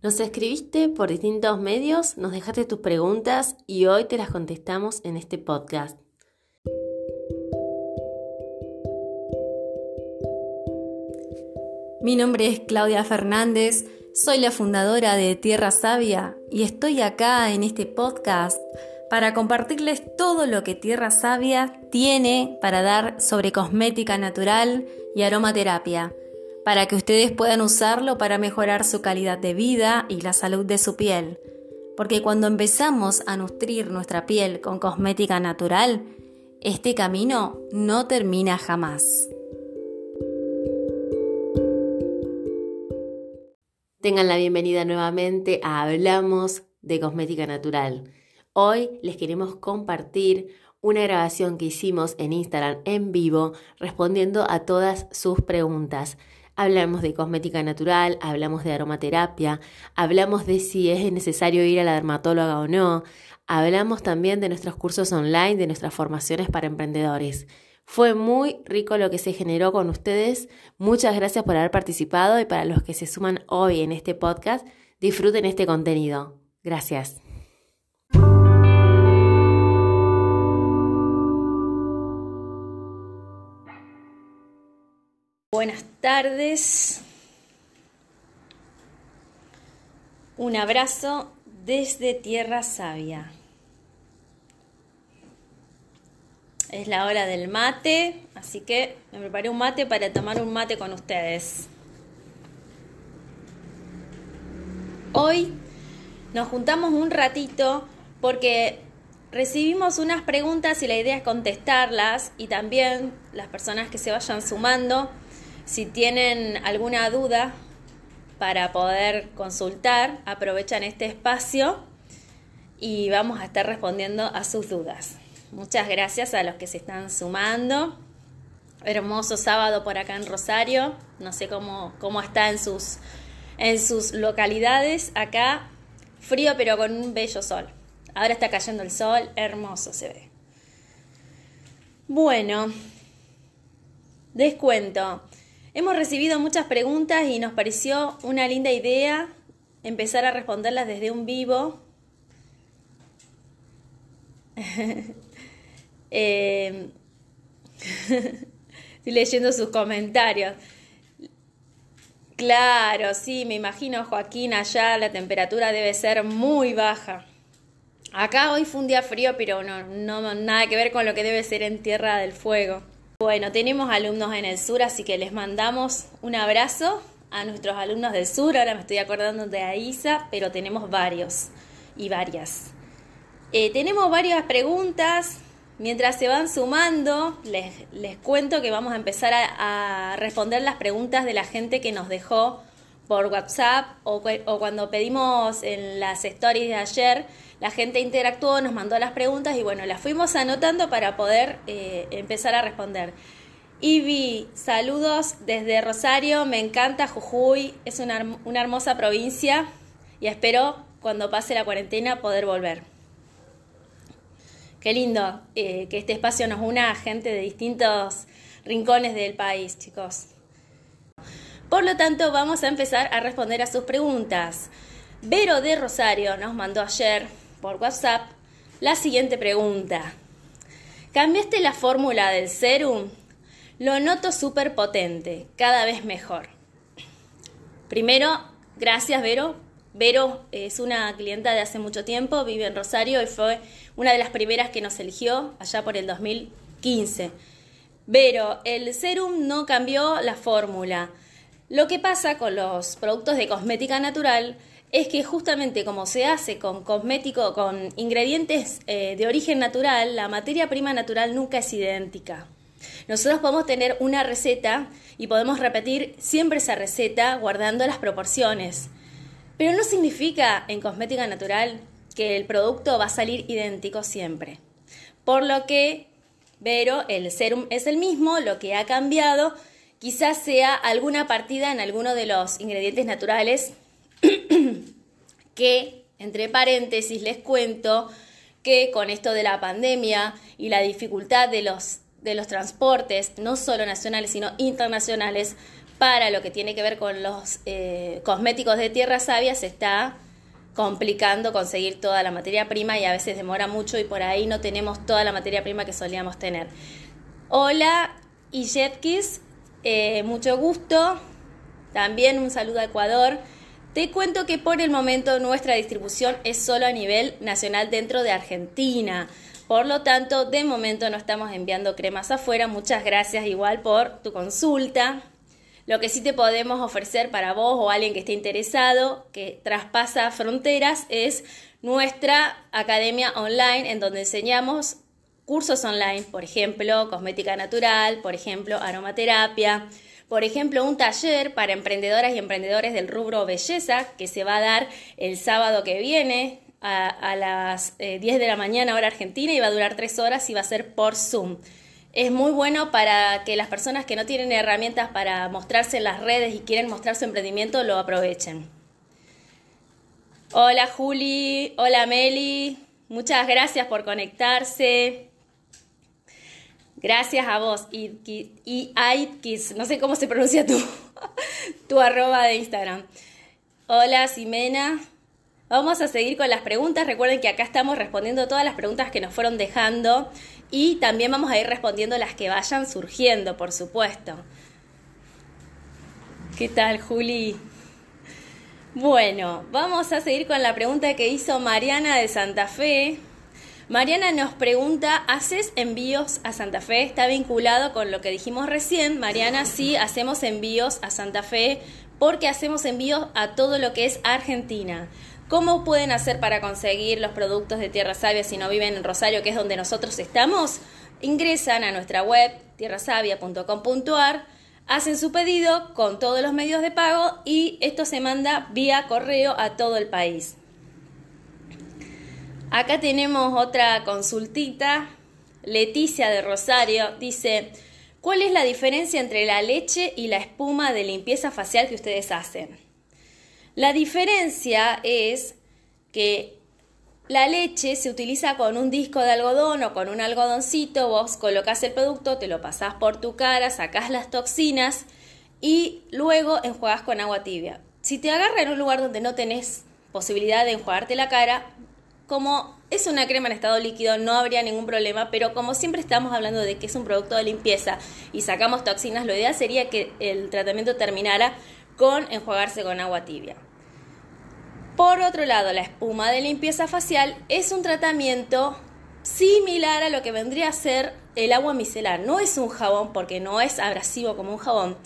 Nos escribiste por distintos medios, nos dejaste tus preguntas y hoy te las contestamos en este podcast. Mi nombre es Claudia Fernández, soy la fundadora de Tierra Sabia y estoy acá en este podcast para compartirles todo lo que Tierra Sabia tiene para dar sobre cosmética natural y aromaterapia para que ustedes puedan usarlo para mejorar su calidad de vida y la salud de su piel. Porque cuando empezamos a nutrir nuestra piel con cosmética natural, este camino no termina jamás. Tengan la bienvenida nuevamente a Hablamos de Cosmética Natural. Hoy les queremos compartir una grabación que hicimos en Instagram en vivo respondiendo a todas sus preguntas. Hablamos de cosmética natural, hablamos de aromaterapia, hablamos de si es necesario ir a la dermatóloga o no, hablamos también de nuestros cursos online, de nuestras formaciones para emprendedores. Fue muy rico lo que se generó con ustedes. Muchas gracias por haber participado y para los que se suman hoy en este podcast, disfruten este contenido. Gracias. Buenas tardes. Un abrazo desde Tierra Sabia. Es la hora del mate, así que me preparé un mate para tomar un mate con ustedes. Hoy nos juntamos un ratito porque recibimos unas preguntas y la idea es contestarlas y también las personas que se vayan sumando si tienen alguna duda para poder consultar, aprovechan este espacio y vamos a estar respondiendo a sus dudas. Muchas gracias a los que se están sumando. Hermoso sábado por acá en Rosario. No sé cómo, cómo está en sus, en sus localidades. Acá frío pero con un bello sol. Ahora está cayendo el sol, hermoso se ve. Bueno, descuento. Hemos recibido muchas preguntas y nos pareció una linda idea empezar a responderlas desde un vivo. eh, estoy leyendo sus comentarios. Claro, sí, me imagino, Joaquín, allá la temperatura debe ser muy baja. Acá hoy fue un día frío, pero no, no nada que ver con lo que debe ser en Tierra del Fuego. Bueno, tenemos alumnos en el sur, así que les mandamos un abrazo a nuestros alumnos del sur. Ahora me estoy acordando de Aisa, pero tenemos varios y varias. Eh, tenemos varias preguntas. Mientras se van sumando, les, les cuento que vamos a empezar a, responder las preguntas de la gente que nos dejó por WhatsApp o, o cuando pedimos en las stories de ayer la gente interactuó, nos mandó las preguntas y bueno, las fuimos anotando para poder eh, empezar a responder. Ivy, saludos desde Rosario, me encanta Jujuy, es una, una hermosa provincia y espero cuando pase la cuarentena poder volver. Qué lindo eh, que este espacio nos una a gente de distintos rincones del país, chicos. Por lo tanto, vamos a empezar a responder a sus preguntas. Vero de Rosario nos mandó ayer por WhatsApp la siguiente pregunta. ¿Cambiaste la fórmula del serum? Lo noto súper potente, cada vez mejor. Primero, gracias Vero. Vero es una clienta de hace mucho tiempo, vive en Rosario y fue una de las primeras que nos eligió allá por el 2015. Vero, el serum no cambió la fórmula. Lo que pasa con los productos de cosmética natural es que justamente como se hace con cosmético, con ingredientes eh, de origen natural, la materia prima natural nunca es idéntica. Nosotros podemos tener una receta y podemos repetir siempre esa receta guardando las proporciones. Pero no significa en cosmética natural que el producto va a salir idéntico siempre. Por lo que, pero el serum es el mismo, lo que ha cambiado quizás sea alguna partida en alguno de los ingredientes naturales que, entre paréntesis, les cuento que con esto de la pandemia y la dificultad de los, de los transportes, no solo nacionales, sino internacionales, para lo que tiene que ver con los eh, cosméticos de tierra sabia se está complicando conseguir toda la materia prima y a veces demora mucho y por ahí no tenemos toda la materia prima que solíamos tener. Hola, Ijetkis, eh, mucho gusto. También un saludo a Ecuador. Te cuento que por el momento nuestra distribución es solo a nivel nacional dentro de Argentina. Por lo tanto, de momento no estamos enviando cremas afuera. Muchas gracias igual por tu consulta. Lo que sí te podemos ofrecer para vos o alguien que esté interesado, que traspasa fronteras, es nuestra academia online en donde enseñamos cursos online, por ejemplo, cosmética natural, por ejemplo, aromaterapia, por ejemplo, un taller para emprendedoras y emprendedores del rubro belleza que se va a dar el sábado que viene a, las 10 eh, de la mañana hora argentina y va a durar 3 horas y va a ser por Zoom es muy bueno para que las personas que no tienen herramientas para mostrarse en las redes y quieren mostrar su emprendimiento lo aprovechen. Hola Juli, hola Meli, muchas gracias por conectarse. Gracias a vos y, y, no sé cómo se pronuncia tu, tu arroba de Instagram. Hola Simena, Vamos a seguir con las preguntas. Recuerden que acá estamos respondiendo todas las preguntas que nos fueron dejando y también vamos a ir respondiendo las que vayan surgiendo, por supuesto. ¿Qué tal, Juli? Bueno, vamos a seguir con la pregunta que hizo Mariana de Santa Fe. Mariana nos pregunta, ¿haces envíos a Santa Fe? Está vinculado con lo que dijimos recién. Mariana, sí, hacemos envíos a Santa Fe porque hacemos envíos a todo lo que es Argentina. ¿Cómo pueden hacer para conseguir los productos de Tierra Sabia si no viven en Rosario, que es donde nosotros estamos? Ingresan a nuestra web tierrasavia.com.ar, hacen su pedido con todos los medios de pago y esto se manda vía correo a todo el país. Acá tenemos otra consultita. Leticia de Rosario dice, ¿cuál es la diferencia entre la leche y la espuma de limpieza facial que ustedes hacen? La diferencia es que la leche se utiliza con un disco de algodón o con un algodoncito, vos colocas el producto, te lo pasás por tu cara, sacás las toxinas y luego enjuagas con agua tibia. Si te agarra en un lugar donde no tenés posibilidad de enjuagarte la cara, como es una crema en estado líquido, no habría ningún problema, pero como siempre estamos hablando de que es un producto de limpieza y sacamos toxinas, lo ideal sería que el tratamiento terminara con enjuagarse con agua tibia. Por otro lado, la espuma de limpieza facial es un tratamiento similar a lo que vendría a ser el agua micelar. No es un jabón porque no es abrasivo como un jabón.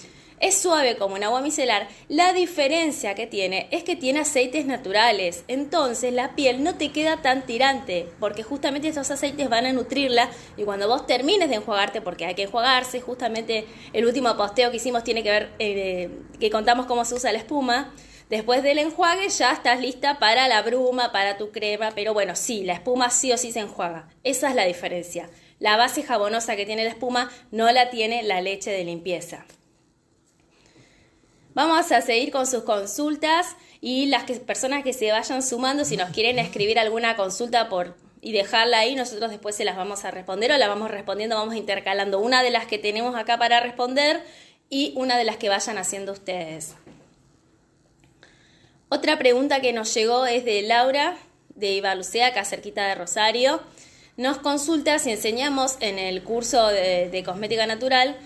Es suave como un agua micelar. La diferencia que tiene es que tiene aceites naturales. Entonces la piel no te queda tan tirante porque justamente esos aceites van a nutrirla y cuando vos termines de enjuagarte, porque hay que enjuagarse, justamente el último posteo que hicimos tiene que ver eh, que contamos cómo se usa la espuma Después del enjuague ya estás lista para la bruma, para tu crema, pero bueno, sí, la espuma sí o sí se enjuaga. Esa es la diferencia. La base jabonosa que tiene la espuma no la tiene la leche de limpieza. Vamos a seguir con sus consultas y las personas que se vayan sumando, si nos quieren escribir alguna consulta por y dejarla ahí, nosotros después se las vamos a responder o la vamos respondiendo, vamos intercalando una de las que tenemos acá para responder y una de las que vayan haciendo ustedes. Otra pregunta que nos llegó es de Laura, de Ibalucea, acá cerquita de Rosario. Nos consulta si enseñamos en el curso de, cosmética natural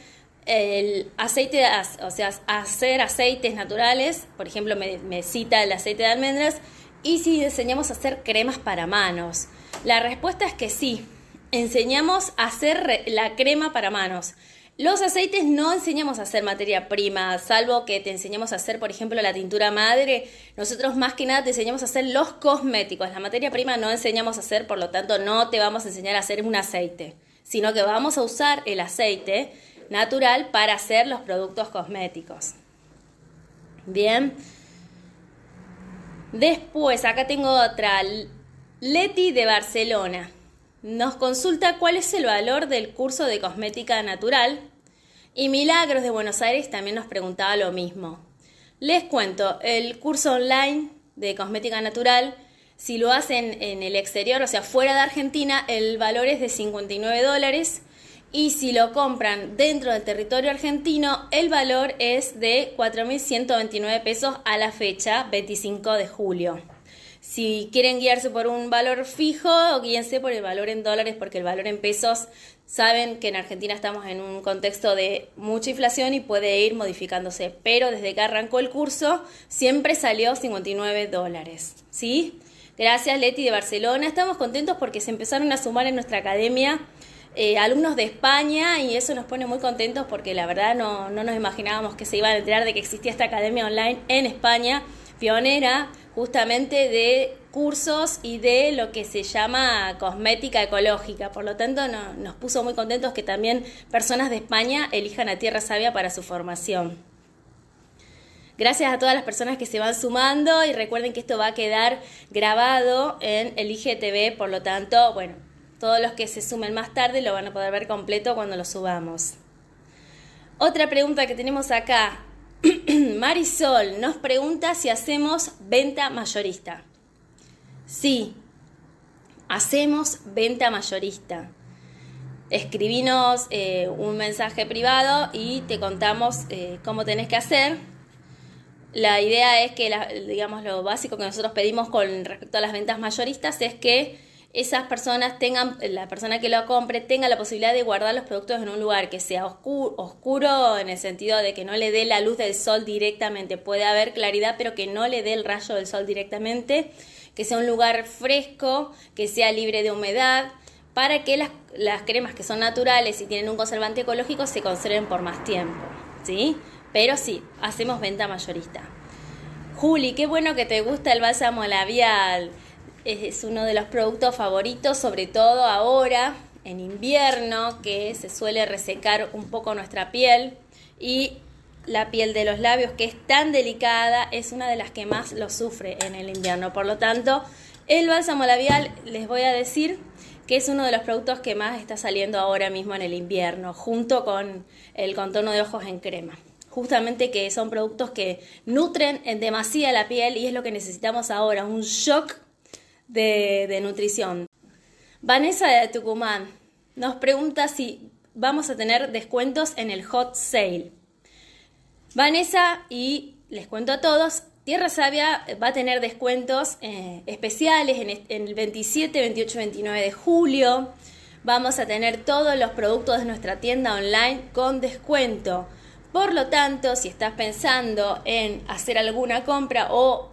el aceite, o sea, hacer aceites naturales, por ejemplo, me, cita el aceite de almendras, y si enseñamos a hacer cremas para manos. La respuesta es que sí, enseñamos a hacer la crema para manos. Los aceites no enseñamos a hacer materia prima, salvo que te enseñamos a hacer, por ejemplo, la tintura madre. Nosotros más que nada te enseñamos a hacer los cosméticos. La materia prima no enseñamos a hacer, por lo tanto no te vamos a enseñar a hacer un aceite, sino que vamos a usar el aceite natural para hacer los productos cosméticos. Bien. Después, acá tengo otra. Leti de Barcelona. Nos consulta cuál es el valor del curso de cosmética natural y Milagros de Buenos Aires también nos preguntaba lo mismo. Les cuento, el curso online de cosmética natural, si lo hacen en el exterior, o sea, fuera de Argentina, el valor es de 59 dólares y si lo compran dentro del territorio argentino, el valor es de 4.129 pesos a la fecha, 25 de julio. Si quieren guiarse por un valor fijo, guíense por el valor en dólares, porque el valor en pesos, saben que en Argentina estamos en un contexto de mucha inflación y puede ir modificándose. Pero desde que arrancó el curso, siempre salió 59 dólares. ¿Sí? Gracias, Leti de Barcelona. Estamos contentos porque se empezaron a sumar en nuestra academia eh, alumnos de España y eso nos pone muy contentos porque la verdad no, no nos imaginábamos que se iban a enterar de que existía esta academia online en España, pionera justamente de cursos y de lo que se llama cosmética ecológica. Por lo tanto, nos puso muy contentos que también personas de España elijan a Tierra Sabia para su formación. Gracias a todas las personas que se van sumando y recuerden que esto va a quedar grabado en el IGTV, por lo tanto, bueno, todos los que se sumen más tarde lo van a poder ver completo cuando lo subamos. Otra pregunta que tenemos acá. Marisol nos pregunta si hacemos venta mayorista. Sí, hacemos venta mayorista. Escribinos eh, un mensaje privado y te contamos eh, cómo tenés que hacer. La idea es que, digamos, lo básico que nosotros pedimos con respecto a las ventas mayoristas es que esas personas tengan, la persona que lo compre tenga la posibilidad de guardar los productos en un lugar que sea oscuro, oscuro en el sentido de que no le dé la luz del sol directamente, puede haber claridad pero que no le dé el rayo del sol directamente, que sea un lugar fresco, que sea libre de humedad, para que las, las cremas que son naturales y tienen un conservante ecológico se conserven por más tiempo, ¿sí? Pero sí, hacemos venta mayorista. Juli, qué bueno que te gusta el bálsamo labial es uno de los productos favoritos, sobre todo ahora en invierno, que se suele resecar un poco nuestra piel y la piel de los labios, que es tan delicada, es una de las que más lo sufre en el invierno. Por lo tanto, el bálsamo labial, les voy a decir que es uno de los productos que más está saliendo ahora mismo en el invierno, junto con el contorno de ojos en crema. Justamente que son productos que nutren en demasía la piel y es lo que necesitamos ahora, un shock de, nutrición. Vanessa de Tucumán nos pregunta si vamos a tener descuentos en el hot sale. Vanessa, y les cuento a todos, Tierra Sabia va a tener descuentos eh, especiales en, en, el 27, 28, 29 de julio. Vamos a tener todos los productos de nuestra tienda online con descuento. Por lo tanto, si estás pensando en hacer alguna compra o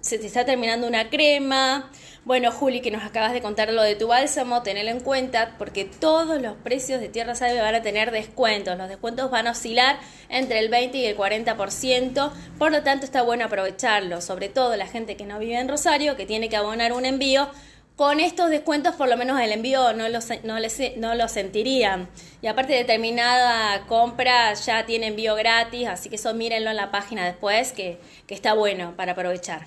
se te está terminando una crema. Bueno, Juli, que nos acabas de contar lo de tu bálsamo, tenelo en cuenta porque todos los precios de Tierra Salve van a tener descuentos. Los descuentos van a oscilar entre el 20 y el 40%, por lo tanto está bueno aprovecharlo, sobre todo la gente que no vive en Rosario, que tiene que abonar un envío con estos descuentos por lo menos el envío no lo, no, lo sentirían. Y aparte determinada compra ya tiene envío gratis, así que eso mírenlo en la página después, que, que está bueno para aprovechar.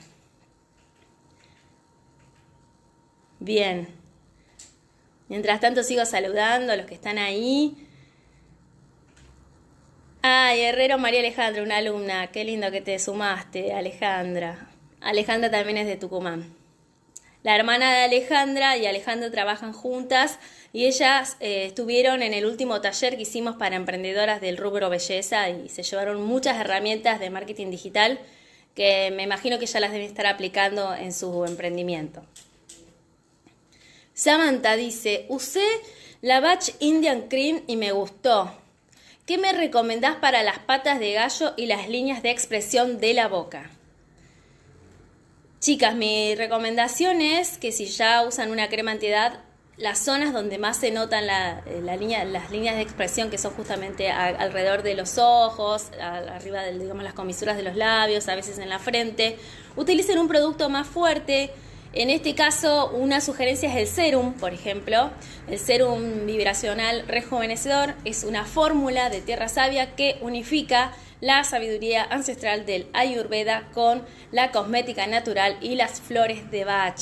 Bien. Mientras tanto sigo saludando a los que están ahí. Ay, Herrero María Alejandra, una alumna. Qué lindo que te sumaste, Alejandra. Alejandra también es de Tucumán. La hermana de Alejandra y Alejandra trabajan juntas y ellas eh, estuvieron en el último taller que hicimos para emprendedoras del rubro belleza y se llevaron muchas herramientas de marketing digital que me imagino que ya las deben estar aplicando en su emprendimiento. Samantha dice, usé la Batch Indian Cream y me gustó. ¿Qué me recomendás para las patas de gallo y las líneas de expresión de la boca? Chicas, mi recomendación es que si ya usan una crema antiedad, las zonas donde más se notan eh, las líneas de expresión, que son justamente alrededor de los ojos, arriba de las comisuras de los labios, a veces en la frente, utilicen un producto más fuerte. En este caso, una sugerencia es el serum, por ejemplo. El serum vibracional rejuvenecedor es una fórmula de tierra sabia que unifica la sabiduría ancestral del Ayurveda con la cosmética natural y las flores de Bach.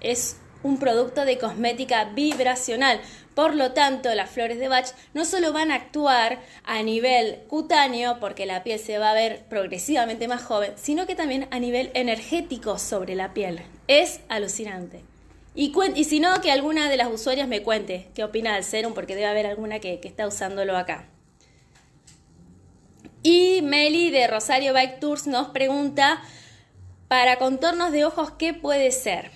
Es un producto de cosmética vibracional. Por lo tanto, las flores de Bach no solo van a actuar a nivel cutáneo, porque la piel se va a ver progresivamente más joven, sino que también a nivel energético sobre la piel. Es alucinante. Y, si no, que alguna de las usuarias me cuente qué opina del serum, porque debe haber alguna que está usándolo acá. Y Meli de Rosario Bike Tours nos pregunta, para contornos de ojos, ¿qué puede ser?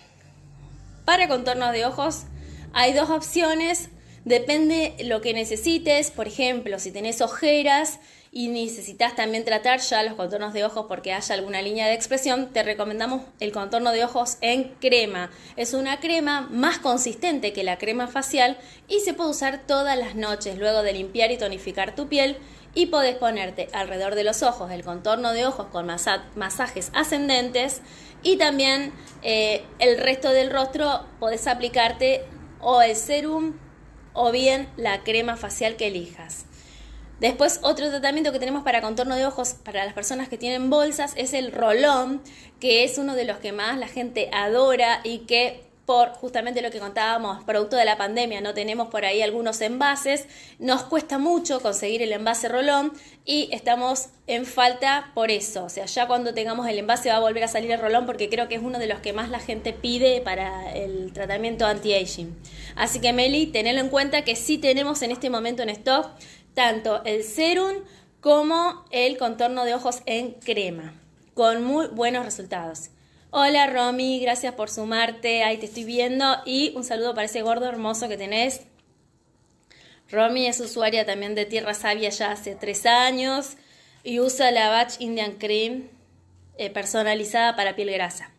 Para contornos de ojos hay dos opciones, depende lo que necesites, por ejemplo, si tenés ojeras y necesitas también tratar ya los contornos de ojos porque haya alguna línea de expresión, te recomendamos el contorno de ojos en crema. Es una crema más consistente que la crema facial y se puede usar todas las noches luego de limpiar y tonificar tu piel y podés ponerte alrededor de los ojos el contorno de ojos con masajes ascendentes y también eh, el resto del rostro podés aplicarte o el serum o bien la crema facial que elijas. Después, otro tratamiento que tenemos para contorno de ojos para las personas que tienen bolsas es el rolón, que es uno de los que más la gente adora y que por justamente lo que contábamos, producto de la pandemia, no tenemos por ahí algunos envases, nos cuesta mucho conseguir el envase rolón y estamos en falta por eso. O sea, ya cuando tengamos el envase va a volver a salir el rolón porque creo que es uno de los que más la gente pide para el tratamiento anti-aging. Así que Meli, tenelo en cuenta que sí tenemos en este momento en stock tanto el serum como el contorno de ojos en crema, con muy buenos resultados. Hola Romy, gracias por sumarte, ahí te estoy viendo y un saludo para ese gordo hermoso que tenés. Romy es usuaria también de Tierra Sabia ya hace tres años y usa la Batch Indian Cream eh, personalizada para piel grasa.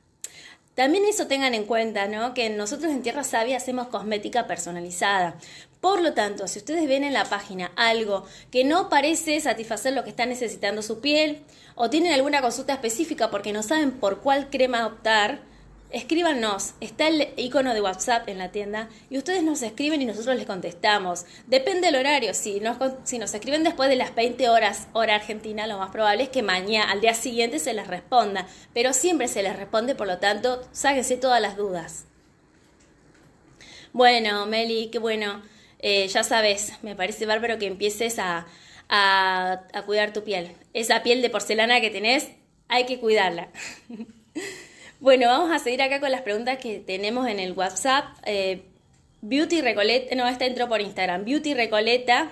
También eso tengan en cuenta, ¿no? Que nosotros en Tierra Sabia hacemos cosmética personalizada. Por lo tanto, si ustedes ven en la página algo que no parece satisfacer lo que está necesitando su piel o tienen alguna consulta específica porque no saben por cuál crema optar, escríbanos. Está el icono de WhatsApp en la tienda y ustedes nos escriben y nosotros les contestamos. Depende del horario. Si nos, si nos escriben después de las 20 horas, hora argentina, lo más probable es que mañana, al día siguiente, se les responda. Pero siempre se les responde, por lo tanto, sáquense todas las dudas. Bueno, Meli, qué bueno. Eh, ya sabes, me parece bárbaro que empieces a, a, cuidar tu piel. Esa piel de porcelana que tenés, hay que cuidarla. Bueno, vamos a seguir acá con las preguntas que tenemos en el WhatsApp. Eh, Beauty Recoleta, no, esta entró por Instagram. Beauty Recoleta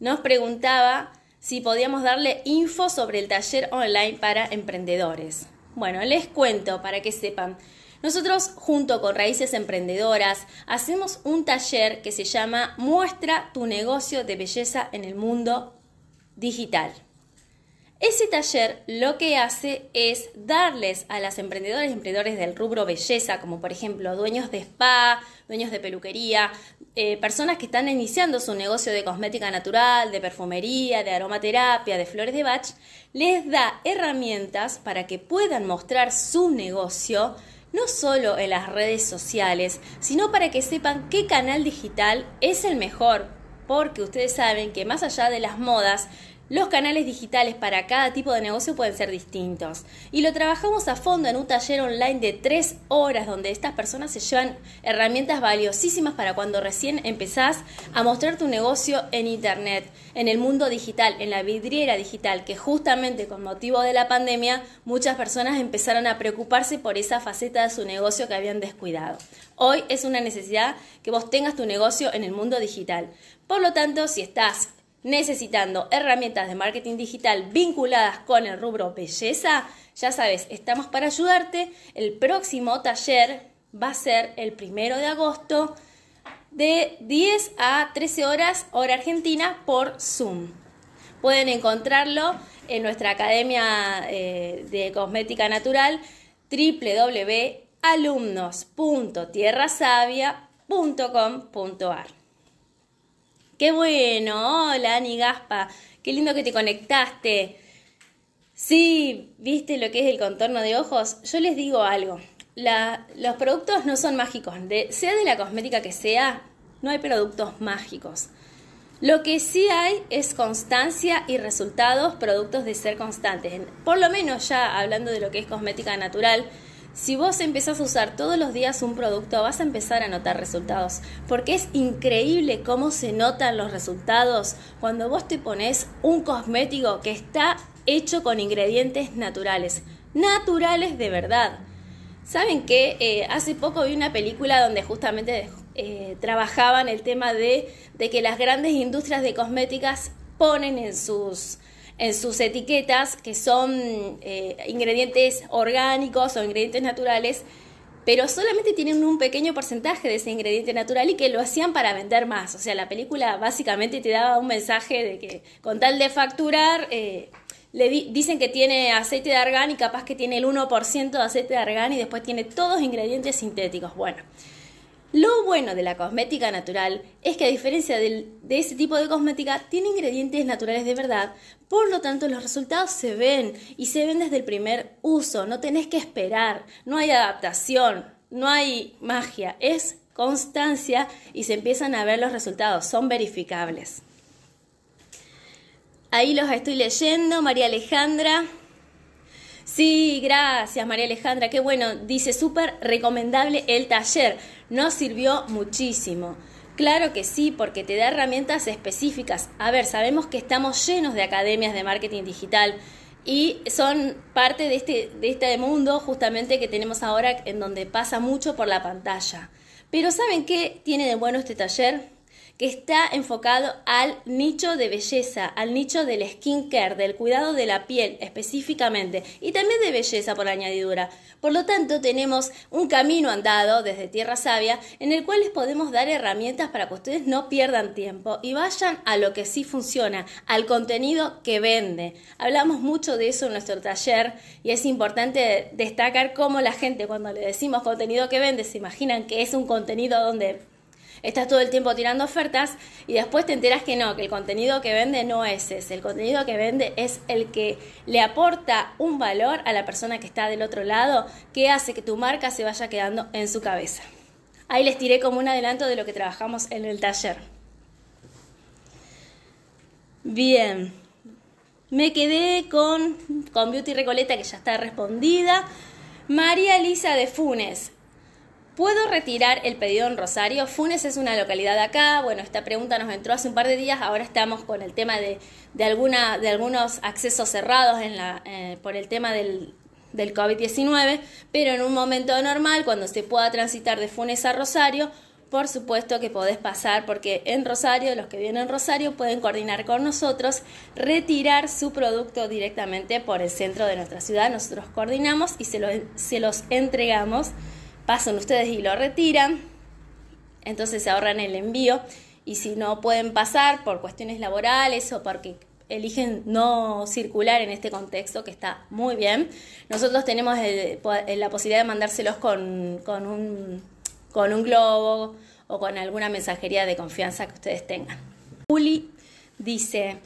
nos preguntaba si podíamos darle info sobre el taller online para emprendedores. Bueno, les cuento para que sepan. Nosotros, junto con Raíces Emprendedoras, hacemos un taller que se llama Muestra tu negocio de belleza en el mundo digital. Ese taller lo que hace es darles a las emprendedoras y emprendedores del rubro belleza, como por ejemplo dueños de spa, dueños de peluquería, eh, personas que están iniciando su negocio de cosmética natural, de perfumería, de aromaterapia, de flores de bach, les da herramientas para que puedan mostrar su negocio no solo en las redes sociales, sino para que sepan qué canal digital es el mejor, porque ustedes saben que más allá de las modas, los canales digitales para cada tipo de negocio pueden ser distintos y lo trabajamos a fondo en un taller online de tres horas donde estas personas se llevan herramientas valiosísimas para cuando recién empezás a mostrar tu negocio en Internet, en el mundo digital, en la vidriera digital, que justamente con motivo de la pandemia muchas personas empezaron a preocuparse por esa faceta de su negocio que habían descuidado. Hoy es una necesidad que vos tengas tu negocio en el mundo digital. Por lo tanto, si estás necesitando herramientas de marketing digital vinculadas con el rubro belleza, ya sabes, estamos para ayudarte. El próximo taller va a ser el primero de agosto de 10 a 13 horas hora argentina por Zoom. Pueden encontrarlo en nuestra academia eh, de cosmética natural www.alumnos.tierrasavia.com.ar Qué bueno, hola Ani Gaspa, qué lindo que te conectaste. Sí, viste lo que es el contorno de ojos. Yo les digo algo, los productos no son mágicos, sea de la cosmética que sea, no hay productos mágicos. Lo que sí hay es constancia y resultados productos de ser constantes. Por lo menos ya hablando de lo que es cosmética natural, si vos empezás a usar todos los días un producto, vas a empezar a notar resultados, porque es increíble cómo se notan los resultados cuando vos te pones un cosmético que está hecho con ingredientes naturales, naturales de verdad. Saben que eh, hace poco vi una película donde justamente eh, trabajaban el tema de, de, que las grandes industrias de cosméticas ponen en sus, en sus etiquetas que son eh, ingredientes orgánicos o ingredientes naturales, pero solamente tienen un pequeño porcentaje de ese ingrediente natural y que lo hacían para vender más. O sea, la película básicamente te daba un mensaje de que con tal de facturar le dicen que tiene aceite de argán y capaz que tiene el 1% de aceite de argán y después tiene todos ingredientes sintéticos. Bueno, lo bueno de la cosmética natural es que a diferencia de ese tipo de cosmética, tiene ingredientes naturales de verdad, por lo tanto los resultados se ven y se ven desde el primer uso, no tenés que esperar, no hay adaptación, no hay magia, es constancia y se empiezan a ver los resultados, son verificables. Ahí los estoy leyendo, María Alejandra. Sí, gracias María Alejandra, qué bueno. Dice, súper recomendable el taller. Nos sirvió muchísimo. Claro que sí, porque te da herramientas específicas. A ver, sabemos que estamos llenos de academias de marketing digital y son parte de este, de este mundo justamente que tenemos ahora en donde pasa mucho por la pantalla. Pero ¿saben qué tiene de bueno este taller? Que está enfocado al nicho de belleza, al nicho del skincare, del cuidado de la piel específicamente y también de belleza por añadidura. Por lo tanto, tenemos un camino andado desde Tierra Sabia en el cual les podemos dar herramientas para que ustedes no pierdan tiempo y vayan a lo que sí funciona, al contenido que vende. Hablamos mucho de eso en nuestro taller y es importante destacar cómo la gente cuando le decimos contenido que vende se imaginan que es un contenido donde estás todo el tiempo tirando ofertas y después te enteras que no, que el contenido que vende no es ese. El contenido que vende es el que le aporta un valor a la persona que está del otro lado, que hace que tu marca se vaya quedando en su cabeza. Ahí les tiré como un adelanto de lo que trabajamos en el taller. Bien, me quedé con, con Beauty Recoleta que ya está respondida. María Elisa de Funes, ¿Puedo retirar el pedido en Rosario? Funes es una localidad de acá. Bueno, esta pregunta nos entró hace un par de días. Ahora estamos con el tema de, de, alguna, de algunos accesos cerrados eh, por el tema del, del COVID-19, pero en un momento normal, cuando se pueda transitar de Funes a Rosario, por supuesto que podés pasar porque en Rosario, los que vienen en Rosario pueden coordinar con nosotros, retirar su producto directamente por el centro de nuestra ciudad. Nosotros coordinamos y se, lo, se los entregamos pasan ustedes y lo retiran, entonces se ahorran el envío y si no pueden pasar por cuestiones laborales o porque eligen no circular en este contexto, que está muy bien, nosotros tenemos la posibilidad de mandárselos con, con, un, con un globo o con alguna mensajería de confianza que ustedes tengan. Juli dice,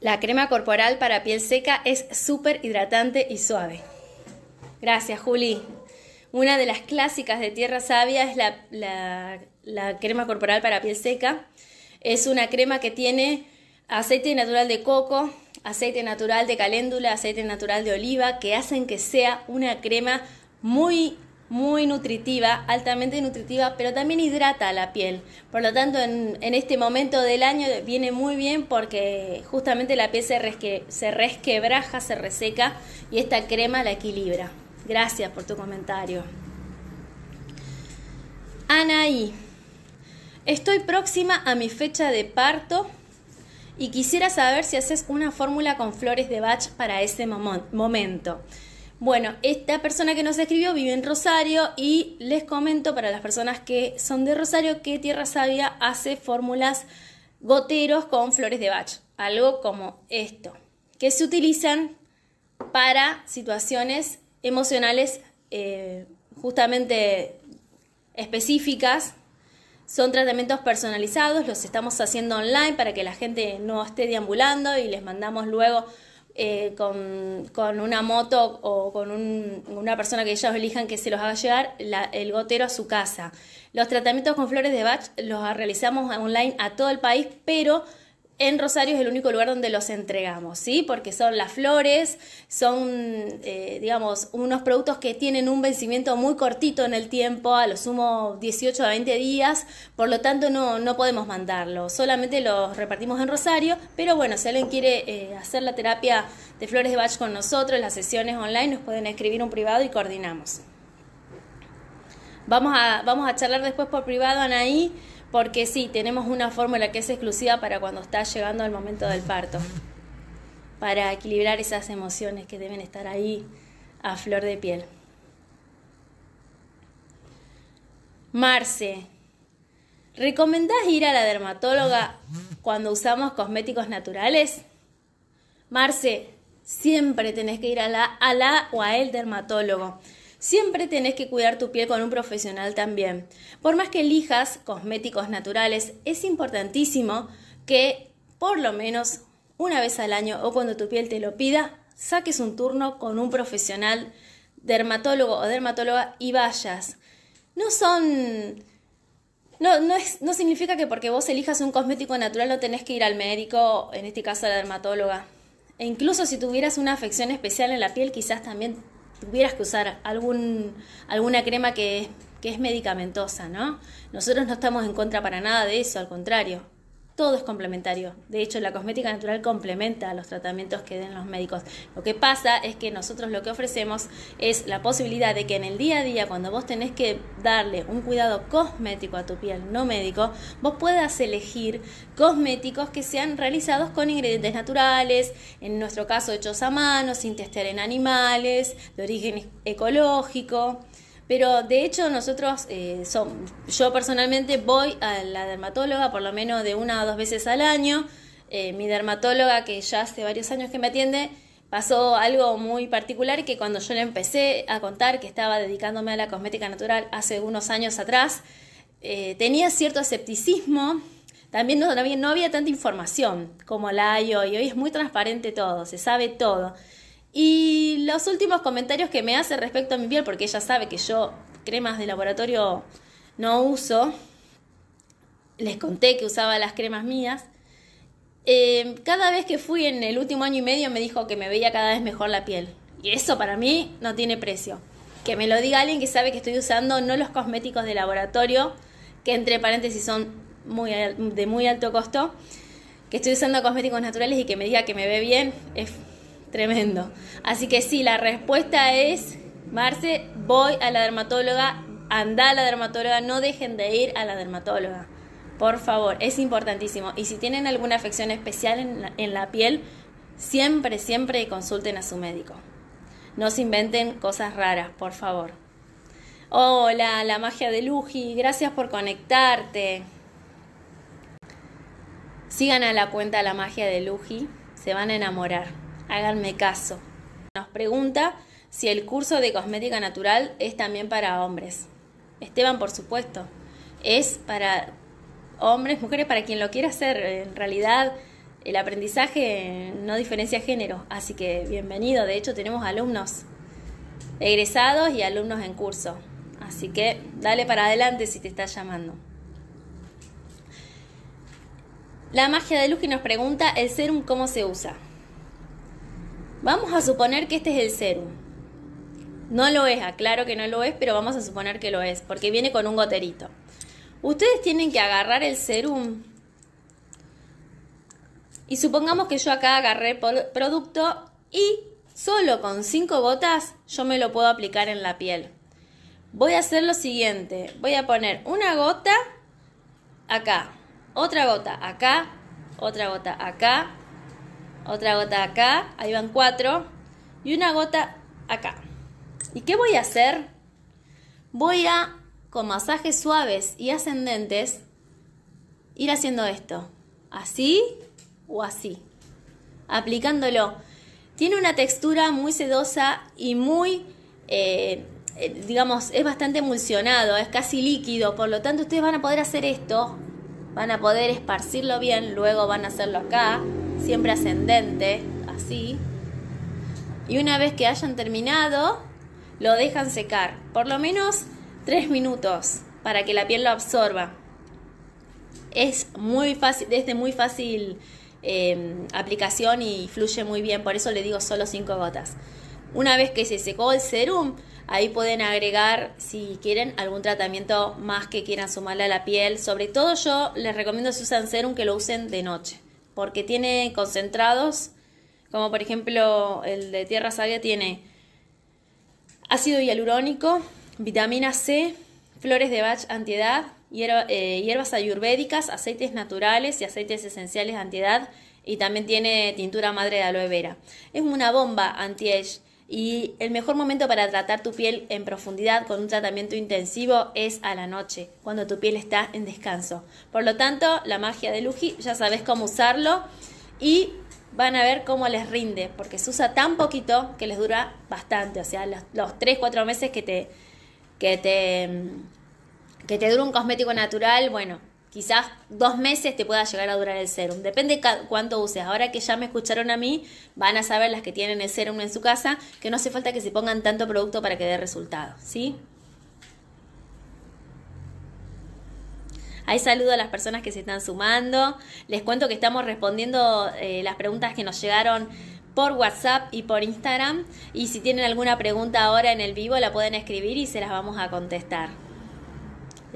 la crema corporal para piel seca es súper hidratante y suave. Gracias, Juli. Una de las clásicas de Tierra Sabia es la, crema corporal para piel seca. Es una crema que tiene aceite natural de coco, aceite natural de caléndula, aceite natural de oliva, que hacen que sea una crema muy, muy nutritiva, altamente nutritiva, pero también hidrata la piel. Por lo tanto, en, este momento del año viene muy bien porque justamente la piel se, se resquebraja, se reseca y esta crema la equilibra. Gracias por tu comentario. Anaí, estoy próxima a mi fecha de parto y quisiera saber si haces una fórmula con flores de Bach para ese momento. Bueno, esta persona que nos escribió vive en Rosario y les comento para las personas que son de Rosario que Tierra Sabia hace fórmulas goteros con flores de Bach, algo como esto, que se utilizan para situaciones emocionales eh, justamente específicas. Son tratamientos personalizados, los estamos haciendo online para que la gente no esté deambulando y les mandamos luego eh, con, una moto o con una persona que ellos elijan que se los haga llegar el gotero a su casa. Los tratamientos con flores de Bach los realizamos online a todo el país, pero en Rosario es el único lugar donde los entregamos, ¿sí? Porque son las flores, son, eh, digamos, unos productos que tienen un vencimiento muy cortito en el tiempo, a lo sumo 18 a 20 días, por lo tanto no, no podemos mandarlo, solamente los repartimos en Rosario, pero bueno, si alguien quiere eh, hacer la terapia de flores de Bach con nosotros, las sesiones online, nos pueden escribir un privado y coordinamos. Vamos a, vamos a charlar después por privado, Anaí porque sí, tenemos una fórmula que es exclusiva para cuando está llegando el momento del parto, para equilibrar esas emociones que deben estar ahí a flor de piel. Marce, ¿recomendás ir a la dermatóloga cuando usamos cosméticos naturales? Marce, siempre tenés que ir a la, a la o a el dermatólogo. Siempre tenés que cuidar tu piel con un profesional también. Por más que elijas cosméticos naturales, es importantísimo que por lo menos una vez al año o cuando tu piel te lo pida, saques un turno con un profesional, dermatólogo o dermatóloga y vayas. No son... No, no, es, no significa que porque vos elijas un cosmético natural no tenés que ir al médico, en este caso a la dermatóloga. E incluso si tuvieras una afección especial en la piel, quizás también tuvieras que usar algún, alguna crema que, que es medicamentosa, ¿no? Nosotros no estamos en contra para nada de eso, al contrario. Todo es complementario. De hecho, la cosmética natural complementa los tratamientos que den los médicos. Lo que pasa es que nosotros lo que ofrecemos es la posibilidad de que en el día a día, cuando vos tenés que darle un cuidado cosmético a tu piel, no médico, vos puedas elegir cosméticos que sean realizados con ingredientes naturales, en nuestro caso hechos a mano, sin testear en animales, de origen ecológico. Pero de hecho nosotros, eh, son, yo personalmente voy a la dermatóloga por lo menos de una o dos veces al año. Eh, mi dermatóloga, que ya hace varios años que me atiende, pasó algo muy particular que cuando yo le empecé a contar que estaba dedicándome a la cosmética natural hace unos años atrás, eh, tenía cierto escepticismo. También no, no había tanta información como la hay hoy. Hoy es muy transparente todo, se sabe todo. Y los últimos comentarios que me hace respecto a mi piel, porque ella sabe que yo cremas de laboratorio no uso, les conté que usaba las cremas mías. Eh, cada vez que fui en el último año y medio me dijo que me veía cada vez mejor la piel. Y eso para mí no tiene precio. Que me lo diga alguien que sabe que estoy usando no los cosméticos de laboratorio, que entre paréntesis son muy, de muy alto costo, que estoy usando cosméticos naturales y que me diga que me ve bien, es Tremendo. Así que sí, la respuesta es, Marce, voy a la dermatóloga, anda a la dermatóloga, no dejen de ir a la dermatóloga. Por favor, es importantísimo. Y si tienen alguna afección especial en la, en la piel, siempre, siempre consulten a su médico. No se inventen cosas raras, por favor. Hola, la magia de Luji, gracias por conectarte. Sigan a la cuenta La magia de Luji, se van a enamorar háganme caso. Nos pregunta si el curso de cosmética natural es también para hombres. Esteban, por supuesto, es para hombres, mujeres, para quien lo quiera hacer. En realidad, el aprendizaje no diferencia género, así que bienvenido. De hecho, tenemos alumnos egresados y alumnos en curso. Así que dale para adelante si te está llamando. La magia de luz que nos pregunta el serum cómo se usa. Vamos a suponer que este es el serum. No lo es, aclaro que no lo es, pero vamos a suponer que lo es, porque viene con un goterito. Ustedes tienen que agarrar el serum y supongamos que yo acá agarré producto y solo con 5 gotas yo me lo puedo aplicar en la piel. Voy a hacer lo siguiente, voy a poner una gota acá, otra gota acá, otra gota acá, otra gota acá, ahí van cuatro, y una gota acá. ¿Y qué voy a hacer? Voy a, con masajes suaves y ascendentes, ir haciendo esto, así o así, aplicándolo. Tiene una textura muy sedosa y muy, eh, eh, digamos, es bastante emulsionado, es casi líquido, por lo tanto ustedes van a poder hacer esto, van a poder esparcirlo bien, luego van a hacerlo acá, siempre ascendente, así. Y una vez que hayan terminado, lo dejan secar, por lo menos 3 minutos, para que la piel lo absorba. Es muy fácil, es de muy fácil em, aplicación y fluye muy bien, por eso le digo solo 5 gotas. Una vez que se secó el serum, ahí pueden agregar, si quieren, algún tratamiento más que quieran sumarle a la piel. Sobre todo yo les recomiendo si usan serum que lo usen de noche, porque tiene concentrados, como por ejemplo el de Tierra Sabia tiene ácido hialurónico, vitamina C, flores de Bach antiedad, eh, hierbas ayurvédicas, aceites naturales y aceites esenciales antiedad y también tiene tintura madre de aloe vera. Es una bomba anti-age y el mejor momento para tratar tu piel en profundidad con un tratamiento intensivo es a la noche, cuando tu piel está en descanso. Por lo tanto, la magia de Luji ya sabes cómo usarlo y van a ver cómo les rinde, porque se usa tan poquito que les dura bastante, o sea, los, los 3, 4 meses que te, que te, que te dura un cosmético natural, bueno, quizás dos meses te pueda llegar a durar el serum. Depende cuánto uses. Ahora que ya me escucharon a mí, van a saber las que tienen el serum en su casa que no hace falta que se pongan tanto producto para que dé resultado, ¿sí? Ahí saludo a las personas que se están sumando. Les cuento que estamos respondiendo eh, las preguntas que nos llegaron por WhatsApp y por Instagram. Y si tienen alguna pregunta ahora en el vivo, la pueden escribir y se las vamos a contestar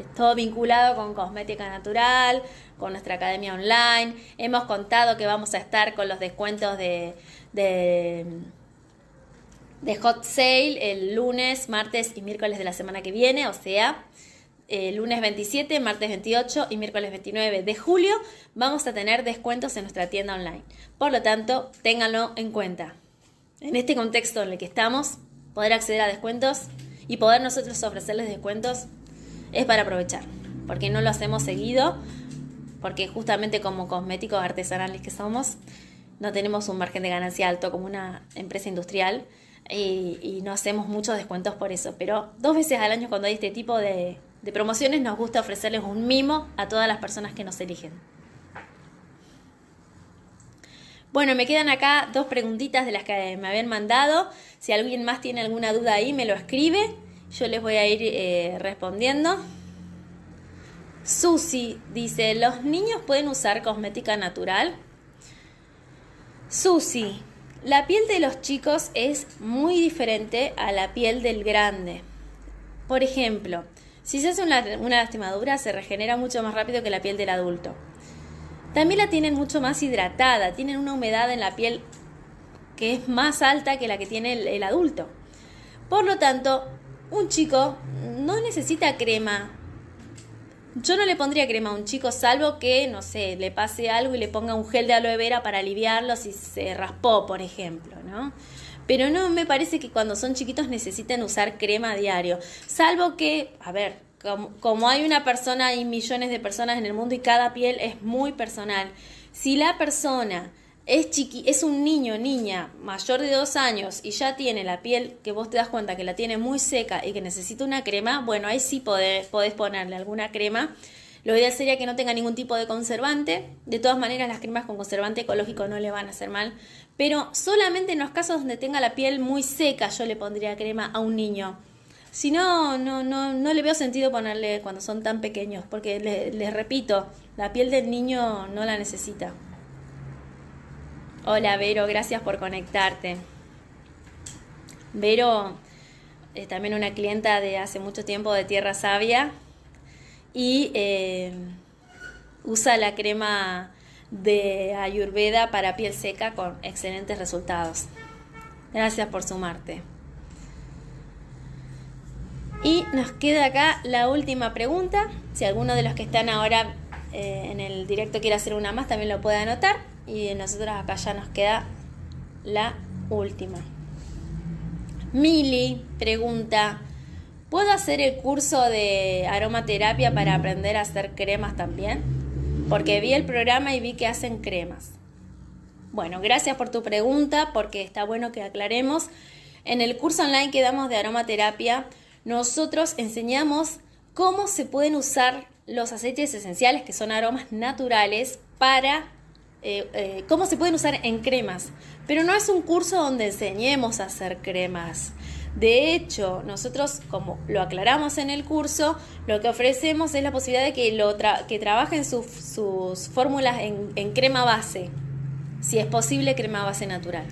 todo vinculado con cosmética natural, con nuestra academia online. Hemos contado que vamos a estar con los descuentos de, de, hot sale el lunes, martes y miércoles de la semana que viene, o sea, el lunes 27, martes 28 y miércoles 29 de julio vamos a tener descuentos en nuestra tienda online. Por lo tanto, ténganlo en cuenta. En este contexto en el que estamos, poder acceder a descuentos y poder nosotros ofrecerles descuentos es para aprovechar, porque no lo hacemos seguido, porque justamente como cosméticos artesanales que somos, no tenemos un margen de ganancia alto como una empresa industrial y, no hacemos muchos descuentos por eso. Pero dos veces al año cuando hay este tipo de, de promociones nos gusta ofrecerles un mimo a todas las personas que nos eligen. Bueno, me quedan acá dos preguntitas de las que me habían mandado. Si alguien más tiene alguna duda ahí, me lo escribe. Yo les voy a ir eh, respondiendo. Susi dice, ¿los niños pueden usar cosmética natural? Susi, la piel de los chicos es muy diferente a la piel del grande. Por ejemplo, si se hace una, una lastimadura se regenera mucho más rápido que la piel del adulto. También la tienen mucho más hidratada, tienen una humedad en la piel que es más alta que la que tiene el adulto. Por lo tanto, un chico no necesita crema. Yo no le pondría crema a un chico, salvo que, no sé, le pase algo y le ponga un gel de aloe vera para aliviarlo si se raspó, por ejemplo, ¿no? Pero no me parece que cuando son chiquitos necesiten usar crema a diario. Salvo que, a ver, como, como hay una persona, hay millones de personas en el mundo y cada piel es muy personal. Si la persona es, chiqui es un niño, niña, mayor de dos años y ya tiene la piel que vos te das cuenta que la tiene muy seca y que necesita una crema, bueno, ahí sí podés, podés ponerle alguna crema. Lo ideal sería que no tenga ningún tipo de conservante. De todas maneras, las cremas con conservante ecológico no le van a hacer mal. Pero solamente en los casos donde tenga la piel muy seca, yo le pondría crema a un niño. Si no, no, no, no le veo sentido ponerle cuando son tan pequeños, porque les repito, la piel del niño no la necesita. Hola Vero, gracias por conectarte. Vero es también una clienta de hace mucho tiempo de Tierra Sabia y eh, usa la crema de Ayurveda para piel seca con excelentes resultados. Gracias por sumarte. Y nos queda acá la última pregunta. Si alguno de los que están ahora eh, en el directo quiere hacer una más, también lo puede anotar. Y nosotros acá ya nos queda la última. Mili pregunta, ¿puedo hacer el curso de aromaterapia para aprender a hacer cremas también? Porque vi el programa y vi que hacen cremas. Bueno, gracias por tu pregunta porque está bueno que aclaremos. En el curso online que damos de aromaterapia, nosotros enseñamos cómo se pueden usar los aceites esenciales, que son aromas naturales, para eh, eh, cómo se pueden usar en cremas, pero no es un curso donde enseñemos a hacer cremas. De hecho, nosotros, como lo aclaramos en el curso, lo que ofrecemos es la posibilidad de que, lo que trabajen sus fórmulas en, crema base. Si es posible, crema base natural.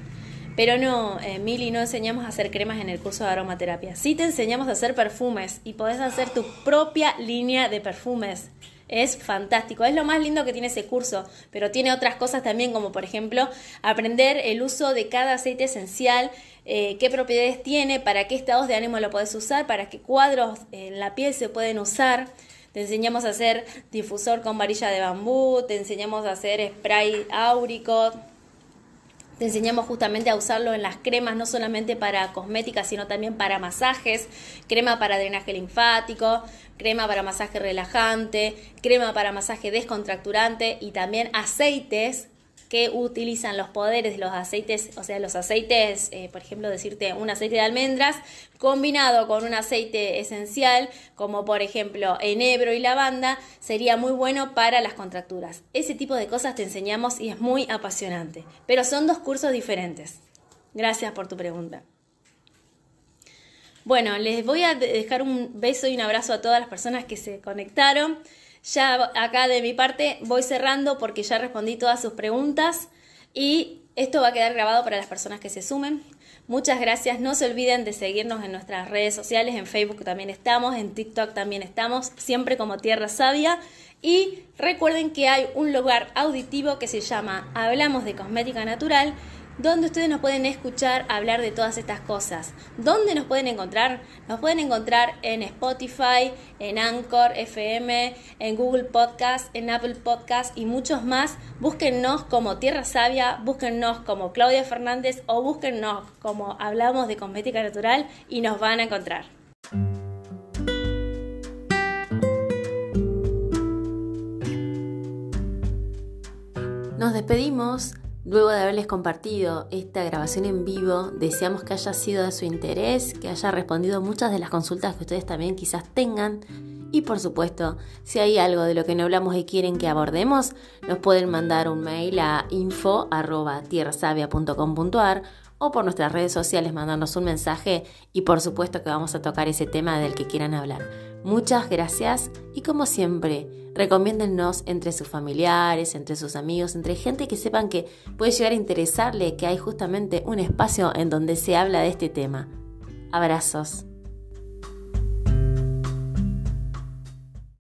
Pero no, eh, Mili, no enseñamos a hacer cremas en el curso de aromaterapia. Sí te enseñamos a hacer perfumes y podés hacer tu propia línea de perfumes. Es fantástico, es lo más lindo que tiene ese curso, pero tiene otras cosas también, como por ejemplo aprender el uso de cada aceite esencial, eh, qué propiedades tiene, para qué estados de ánimo lo puedes usar, para qué cuadros en la piel se pueden usar. Te enseñamos a hacer difusor con varilla de bambú, te enseñamos a hacer spray áurico, te enseñamos justamente a usarlo en las cremas, no solamente para cosméticas, sino también para masajes, crema para drenaje linfático, crema para masaje relajante, crema para masaje descontracturante y también aceites que utilizan los poderes de los aceites, o sea, los aceites, eh, por ejemplo, decirte un aceite de almendras combinado con un aceite esencial, como por ejemplo enebro y lavanda, sería muy bueno para las contracturas. Ese tipo de cosas te enseñamos y es muy apasionante, pero son dos cursos diferentes. Gracias por tu pregunta. Bueno, les voy a dejar un beso y un abrazo a todas las personas que se conectaron. Ya acá de mi parte voy cerrando porque ya respondí todas sus preguntas y esto va a quedar grabado para las personas que se sumen. Muchas gracias. No se olviden de seguirnos en nuestras redes sociales. En Facebook también estamos, en TikTok también estamos, siempre como Tierra Sabia. Y recuerden que hay un lugar auditivo que se llama Hablamos de Cosmética Natural donde ustedes nos pueden escuchar hablar de todas estas cosas. ¿Dónde nos pueden encontrar? Nos pueden encontrar en Spotify, en Anchor FM, en Google Podcast, en Apple Podcast y muchos más. Búsquennos como Tierra Sabia, búsquennos como Claudia Fernández o búsquennos como Hablamos de Cosmética Natural y nos van a encontrar. Nos despedimos Luego de haberles compartido esta grabación en vivo, deseamos que haya sido de su interés, que haya respondido muchas de las consultas que ustedes también quizás tengan. Y por supuesto, si hay algo de lo que no hablamos y quieren que abordemos, nos pueden mandar un mail a info.tierrasavia.com.ar o por nuestras redes sociales mandarnos un mensaje y por supuesto que vamos a tocar ese tema del que quieran hablar. Muchas gracias y como siempre, recomiéndennos entre sus familiares, entre sus amigos, entre gente que sepan que puede llegar a interesarle que hay justamente un espacio en donde se habla de este tema. Abrazos.